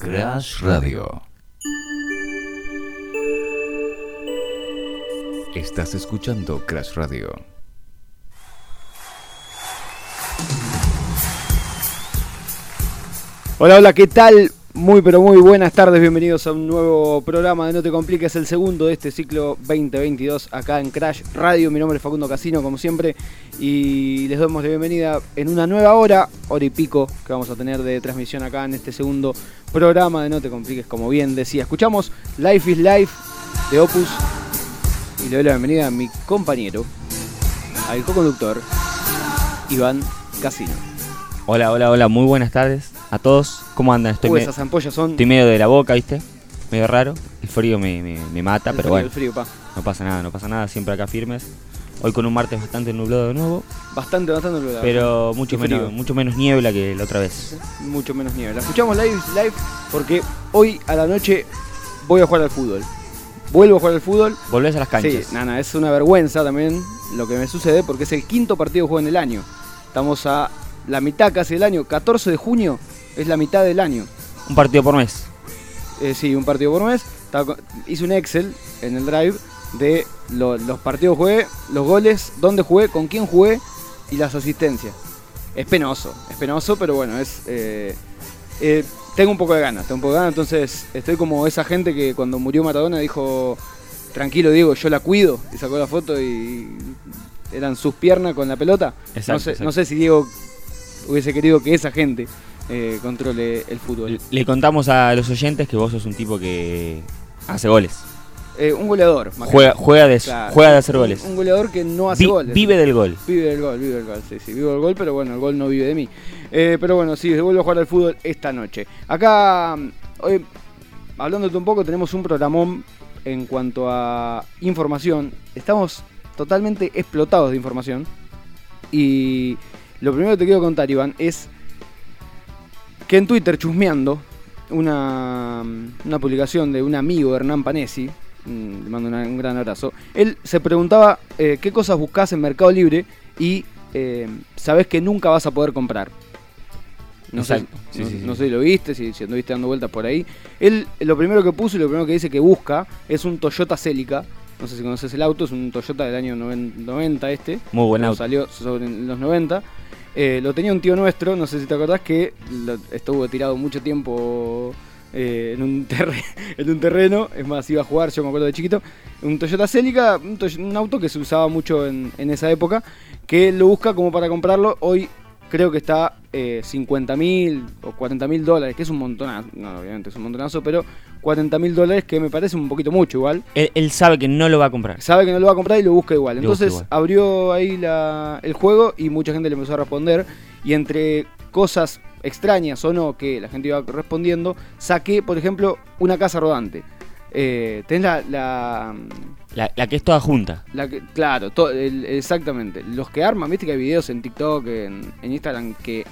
Crash Radio. Estás escuchando Crash Radio. Hola, hola, ¿qué tal? Muy pero muy buenas tardes, bienvenidos a un nuevo programa de No Te Compliques, el segundo de este ciclo 2022 acá en Crash Radio. Mi nombre es Facundo Casino, como siempre, y les damos la bienvenida en una nueva hora, hora y pico, que vamos a tener de transmisión acá en este segundo programa de No Te Compliques, como bien decía. Escuchamos Life is Life de Opus y le doy la bienvenida a mi compañero, al co-conductor, Iván Casino. Hola, hola, hola, muy buenas tardes a todos. ¿Cómo andan? Estoy, me- esas ampollas son... estoy medio de la boca, ¿viste? Medio raro. El frío me, me- me mata, el pero frío, bueno, el frío, pa. no pasa nada, no pasa nada. Siempre acá firmes. Hoy con un martes bastante nublado de nuevo, Bastante, bastante nublado. pero mucho menos, mucho menos niebla que la otra vez. mucho menos nieve. La escuchamos live, live porque hoy a la noche voy a jugar al fútbol. Vuelvo a jugar al fútbol. Volvés a las canchas. Sí, nada, es una vergüenza también lo que me sucede porque es el quinto partido que juego en el año. Estamos a la mitad casi del año. 14 de junio es la mitad del año. Un partido por mes. Eh, sí, un partido por mes. Hice un Excel en el drive de lo- los partidos que jugué, los goles, dónde jugué, con quién jugué y las asistencias. Es penoso, es penoso, pero bueno, es. eh, eh, tengo un poco de ganas, tengo un poco de ganas, entonces estoy como esa gente que cuando murió Maradona dijo, tranquilo Diego, yo la cuido, y sacó la foto y eran sus piernas con la pelota. Exacto, no, sé, exacto. no sé si Diego hubiese querido que esa gente eh, controle el fútbol. Le- Le contamos a los oyentes que vos sos un tipo que hace goles. Eh, un goleador. Juega, juega, de, Claro, juega de hacer goles. Un goleador que no hace Vi- goles. vive del gol. Vive del gol, vive del gol, sí, sí, vivo del gol, pero bueno, el gol no vive de mí. Eh, pero bueno, sí, vuelvo a jugar al fútbol esta noche. Acá, hoy, hablándote un poco, tenemos un programón en cuanto a información. Estamos totalmente explotados de información. Y lo primero que te quiero contar, Iván, es que en Twitter, chusmeando, una, una publicación de un amigo, Hernán Panesi, le mando una- un gran abrazo, él se preguntaba eh, qué cosas buscas en Mercado Libre y eh, sabes que nunca vas a poder comprar. No sé. Sí, no, sí, sí. no sé si lo viste, si, si anduviste dando vueltas por ahí. Él lo primero que puso y lo primero que dice que busca es un Toyota Celica. No sé si conoces el auto, es un Toyota del año noven- 90 este. Muy buen auto. Salió sobre los 90. Eh, lo tenía un tío nuestro, no sé si te acordás, que lo- estuvo tirado mucho tiempo eh, en, un en un terreno. Es más, iba a jugar, yo me acuerdo de chiquito. Un Toyota Celica, un, auto que se usaba mucho en, en esa época, que lo busca como para comprarlo. Hoy creo que está eh, 50 mil o 40 mil dólares, que es un montonazo. No, obviamente es un montonazo, pero 40 mil dólares que me parece un poquito mucho igual Él, él sabe que no lo va a comprar. sabe que no lo va a comprar y lo busca igual. Lo Entonces busca igual. abrió ahí la- el juego y mucha gente le empezó a responder. Y entre cosas extrañas o no que la gente iba respondiendo, saqué, por ejemplo, una casa rodante. Eh, tenés la, la, La, la que es toda junta. la que- claro, to- el- exactamente. Los que arman, viste que hay videos en TikTok, en, en Instagram, que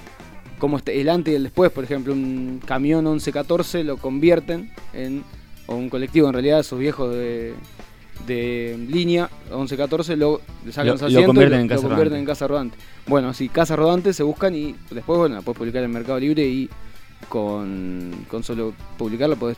como este, el antes y el después, por ejemplo, un camión 1114 lo convierten en, o un colectivo en realidad, esos viejos de, de línea 1114 lo sacan Lo- lo convierten en lo casa convierten rodante. en casa rodante. Bueno, sí, casa rodante se buscan y después, bueno, la puedes publicar en Mercado Libre y con, con solo publicarla podés,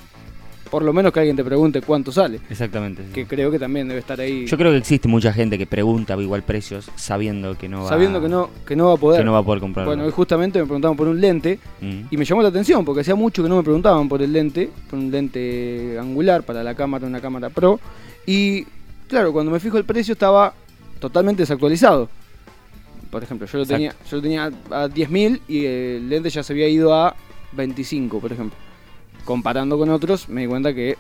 por lo menos que alguien te pregunte cuánto sale. Exactamente. sí. Que creo que también debe estar ahí. Yo creo que existe mucha gente que pregunta igual precios sabiendo que no va, sabiendo que no, que no va a poder. que no va a poder comprar. Bueno, hoy justamente me preguntaban por un lente Mm. y me llamó la atención porque hacía mucho que no me preguntaban por el lente, por un lente angular para la cámara, una cámara pro. Y claro, cuando me fijo el precio estaba totalmente desactualizado. Por ejemplo, yo lo Exacto. tenía, yo lo tenía a 10.000 y el lente ya se había ido a 25, por ejemplo. Comparando con otros, me di cuenta que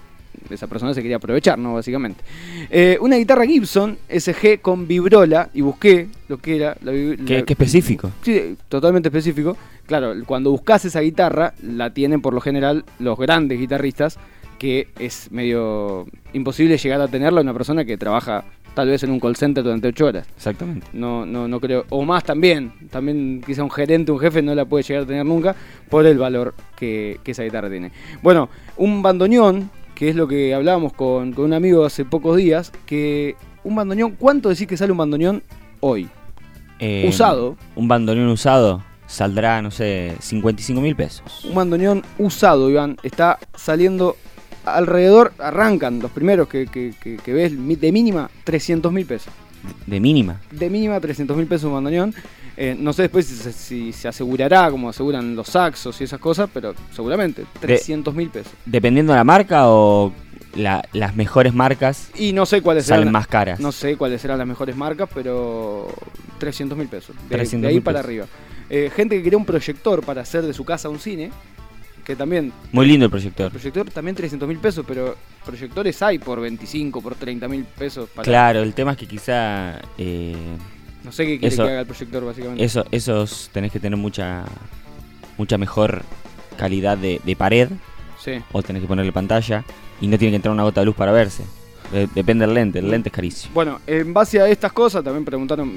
esa persona se quería aprovechar, ¿no? Básicamente. Eh, una guitarra Gibson SG con vibrola y busqué lo que era. La, vi- Qué, la- qué específico. Sí, totalmente específico. Claro, cuando buscas esa guitarra, la tienen por lo general los grandes guitarristas, que es medio imposible llegar a tenerla una persona que trabaja tal vez en un call center durante 8 horas. Exactamente. No, no, no creo. O más también. También quizá un gerente, un jefe no la puede llegar a tener nunca por el valor que, que esa guitarra tiene. Bueno, un bandoneón, que es lo que hablábamos con, con un amigo hace pocos días, que un bandoneón, ¿cuánto decís que sale un bandoneón hoy? Eh, Usado. Un bandoneón usado. saldrá, no sé, 55 mil pesos. Un bandoneón usado, Iván, está saliendo alrededor, arrancan los primeros que, que- que- que ves de mínima 300 mil pesos. De mínima. De mínima 300 mil pesos un bandoneón. Eh, no sé después si se, si se asegurará, como aseguran los saxos y esas cosas, pero seguramente 300 mil pesos. Dependiendo de la marca o la- las mejores marcas Y no sé cuáles salen serán, más caras. no sé cuáles serán las mejores marcas, pero 300 mil pesos. De, 300.000 de ahí para pesos. arriba. Eh, gente que quería un proyector para hacer de su casa un cine, que también Muy lindo el El proyector. proyector también 300 mil pesos, pero proyectores hay por 25, por 30 mil pesos. Para, Claro, el tema es que quizá eh, No sé qué quiere Eso- que haga el proyector, básicamente. eso, esos tenés que tener mucha mucha mejor calidad de, de pared Sí. o tenés que ponerle pantalla y no tiene que entrar una gota de luz para verse. De- depende del lente, el lente es carísimo. Bueno, en base a estas cosas también preguntaron,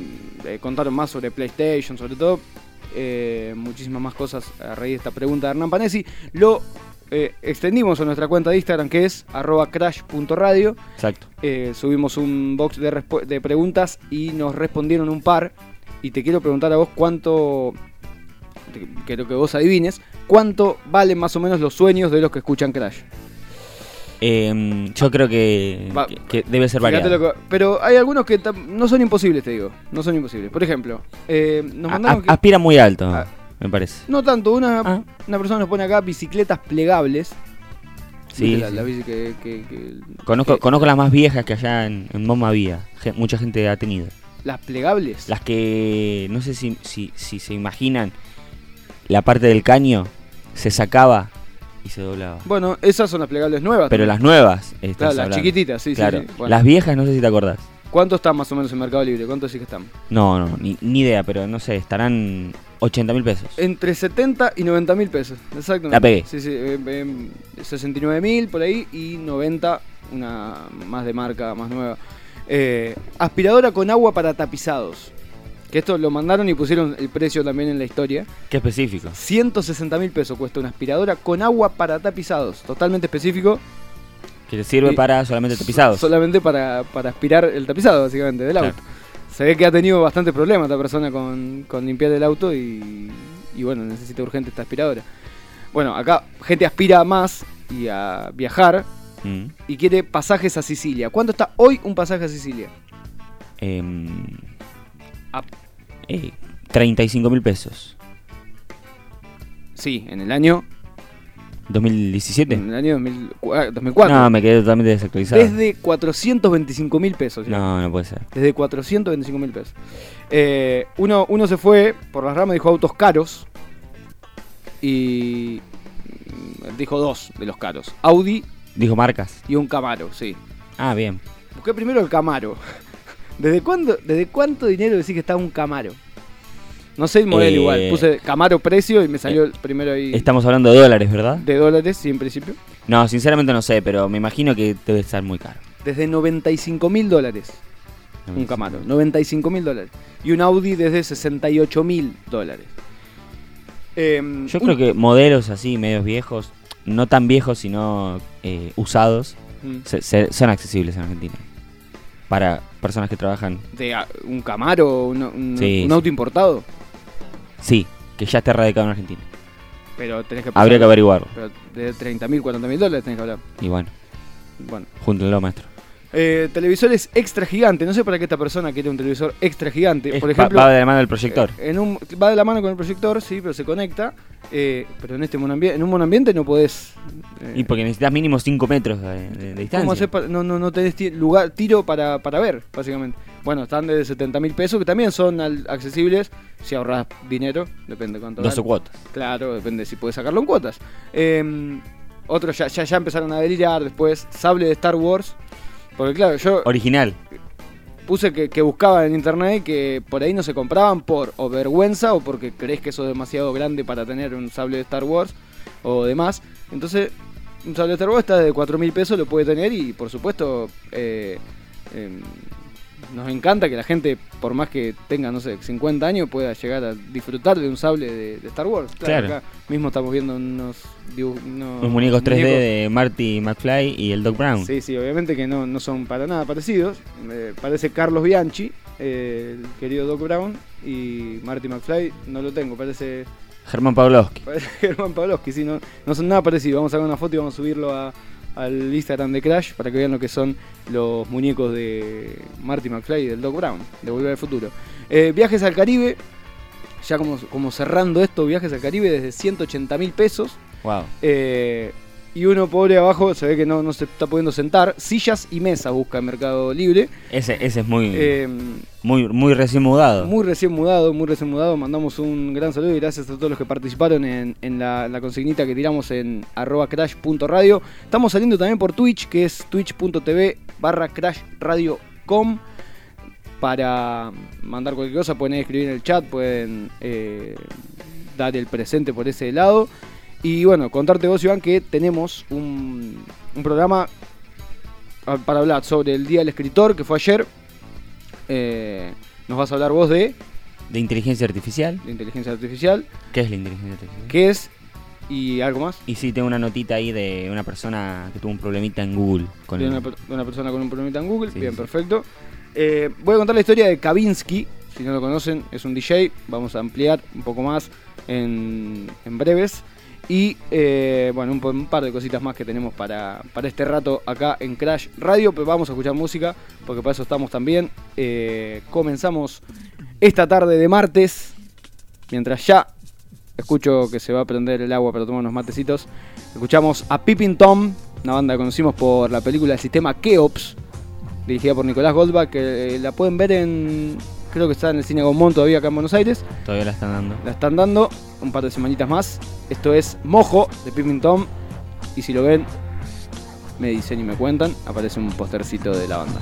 eh, contaron más sobre PlayStation, sobre todo. Eh, muchísimas más cosas a raíz de esta pregunta de Hernán Panesi. Lo eh, extendimos a nuestra cuenta de Instagram que es arroba crash.radio. Exacto. Eh, subimos un box de, de preguntas y nos respondieron un par. Y te quiero preguntar a vos cuánto, quiero que vos adivines, cuánto valen más o menos los sueños de los que escuchan Crash. Em, yo creo que, Va- que- que debe ser variado. lo que- pero hay algunos que tam- no son imposibles, te digo. No son imposibles. Por ejemplo, eh, nos mandaron a- que- aspira muy alto, Ah. me parece. no tanto, una, Ah. una persona nos pone acá bicicletas plegables. Sí, ¿Viste la, sí. la bici que, que- que- Conozco, que- conozco las más viejas que allá en, en Moma había. Mucha gente ha tenido. las plegables. Las que no sé si, si, si se imaginan la parte del caño se sacaba y se doblaba. Bueno, esas son las plegables nuevas. Pero las nuevas, estás Claro, las hablando. chiquititas, sí, sí, claro. sí. Bueno. Las viejas no sé si te acordás. ¿Cuánto están más o menos en Mercado Libre? ¿Cuánto sí que están? No, no, ni, ni idea, pero no sé, estarán 80 mil pesos. Entre 70 y 90 mil pesos. Exactamente. La pegué. Sí, sí. eh, eh, 69 mil por ahí y 90, una más de marca, más nueva. Eh, aspiradora con agua para tapizados. Que esto lo mandaron y pusieron el precio también en la historia. Qué específico. 160 mil pesos cuesta una aspiradora con agua para tapizados. Totalmente específico. Que te sirve Y- para solamente tapizados. Solamente para, para aspirar el tapizado, básicamente, del Claro. auto. Se ve que ha tenido bastante problema esta persona con, con limpiar el auto y, y bueno, necesita urgente esta aspiradora. Bueno, acá gente aspira más y a viajar Mm. y quiere pasajes a Sicilia. ¿Cuánto está hoy un pasaje a Sicilia? Em. Eh, 35 mil pesos. Sí, en el año, ¿2017? en el año 2000 ah, 2004. No, me quedé totalmente desactualizado. Desde 425 mil pesos. No, no puede ser. Desde 425 mil pesos. Eh, uno, uno se fue por las ramas, dijo autos caros. Y mm, dijo dos de los caros. Audi Dijo marcas. y un Camaro, sí. Ah, bien. Busqué primero el Camaro. ¿Desde cuándo, desde cuánto dinero decís que está un Camaro? No sé el modelo Eh, igual. Puse Camaro precio y me salió el primero ahí Estamos hablando de dólares, ¿verdad? de dólares, sí, en principio. No, sinceramente no sé, pero me imagino que debe estar muy caro. Desde 95 mil dólares. Un Camaro, 95 mil dólares. Y un Audi desde 68 mil dólares. Em, Yo un- creo que modelos así, medios viejos, no tan viejos, sino eh, usados, Mm. se- se- son accesibles en Argentina. Para personas que trabajan, de ah, un Camaro, un, un- Sí, un sí. auto importado, sí, que ya esté radicado en Argentina. pero tenés que Habría que averiguarlo. pero de 30 mil, 40 mil dólares tenés que hablar. Y bueno, Bueno. júntenlo, maestro. Eh, televisores extra gigante. No sé para qué esta persona quiere un televisor extra gigante. Es- Por ejemplo, va de la mano del proyector. eh, en un, va de la mano con el proyector, sí, pero se conecta. eh, pero en este en un monambiente no podés. eh, y porque necesitas mínimo 5 metros de, distancia. ¿Cómo no, no, no tenés lugar, tiro para, para ver, básicamente. Bueno, están de 70 mil pesos, que también son al- accesibles si ahorras dinero, depende cuánto 12 ganes. cuotas. Claro, depende si puedes sacarlo en cuotas. Eh, otros ya, ya, ya empezaron a delirar después. Sable de Star Wars. Porque claro, yo Original. puse que, que buscaba en internet que por ahí no se compraban por o vergüenza o porque crees que eso es demasiado grande para tener un sable de Star Wars o demás. Entonces, un sable de Star Wars está de 4 mil pesos, lo puede tener y por supuesto eh, em, nos encanta que la gente, por más que tenga, no sé, 50 años, pueda llegar a disfrutar de un sable de, de Star Wars. Claro. acá mismo estamos viendo unos, unos Los muñecos 3D muñecos- de Marty McFly y el Doc Brown. Sí, sí, obviamente que no, no son para nada parecidos. Me parece Carlos Bianchi, eh, el querido Doc Brown, y Marty McFly no lo tengo, parece, Germán Pavlovsky. parece Germán Pavlovsky, sí, no, no son nada parecidos. Vamos a sacar una foto y vamos a subirlo a- al Instagram de Crash para que vean lo que son los muñecos de Marty McFly y del Doc Brown, de Volver al Futuro. Eh, viajes al Caribe, ya como, como cerrando esto, viajes al Caribe desde 180 mil pesos. Wow. Eh, y uno pobre abajo se ve que no, no se está pudiendo sentar. Sillas y mesas busca en Mercado Libre. Ese, ese es muy, Eh, muy, muy recién mudado. muy recién mudado, muy recién mudado. Mandamos un gran saludo y gracias a todos los que participaron en, en la, la consignita que tiramos en arroba crash.radio. Estamos saliendo también por Twitch, que es twitch.tv barra crashradio.com. Para mandar cualquier cosa pueden escribir en el chat, pueden eh, dar el presente por ese lado. Y bueno, contarte vos, Iván, que tenemos un, un programa para hablar sobre el Día del Escritor, que fue ayer. Eh, nos vas a hablar vos de, De inteligencia artificial. de inteligencia artificial, ¿Qué es la inteligencia artificial? qué es y algo más. Y sí, tengo una notita ahí de una persona que tuvo un problemita en Google. Con de el- una, persona con un problemita en Google. Sí, Bien, sí. perfecto. Eh, voy a contar la historia de Kavinsky. Si no lo conocen, es un DJ. Vamos a ampliar un poco más en, en breves. Y eh, bueno, un, par de cositas más que tenemos para, para este rato acá en Crash Radio. Pero vamos a escuchar música, porque para eso estamos también. Eh, comenzamos esta tarde de martes. Mientras ya escucho que se va a prender el agua para tomar unos matecitos. Escuchamos a Pippin Tom, una banda que conocimos por la película El Sistema Keops, dirigida por Nicolás Goldbach, que eh, la pueden ver en. Creo que está en el cine Gaumont todavía acá en Buenos Aires. Todavía la están dando. La están dando un par de semanitas más. Esto es Mojo de Pippin Tom. Y si lo ven, me dicen y me cuentan, aparece un postercito de la banda.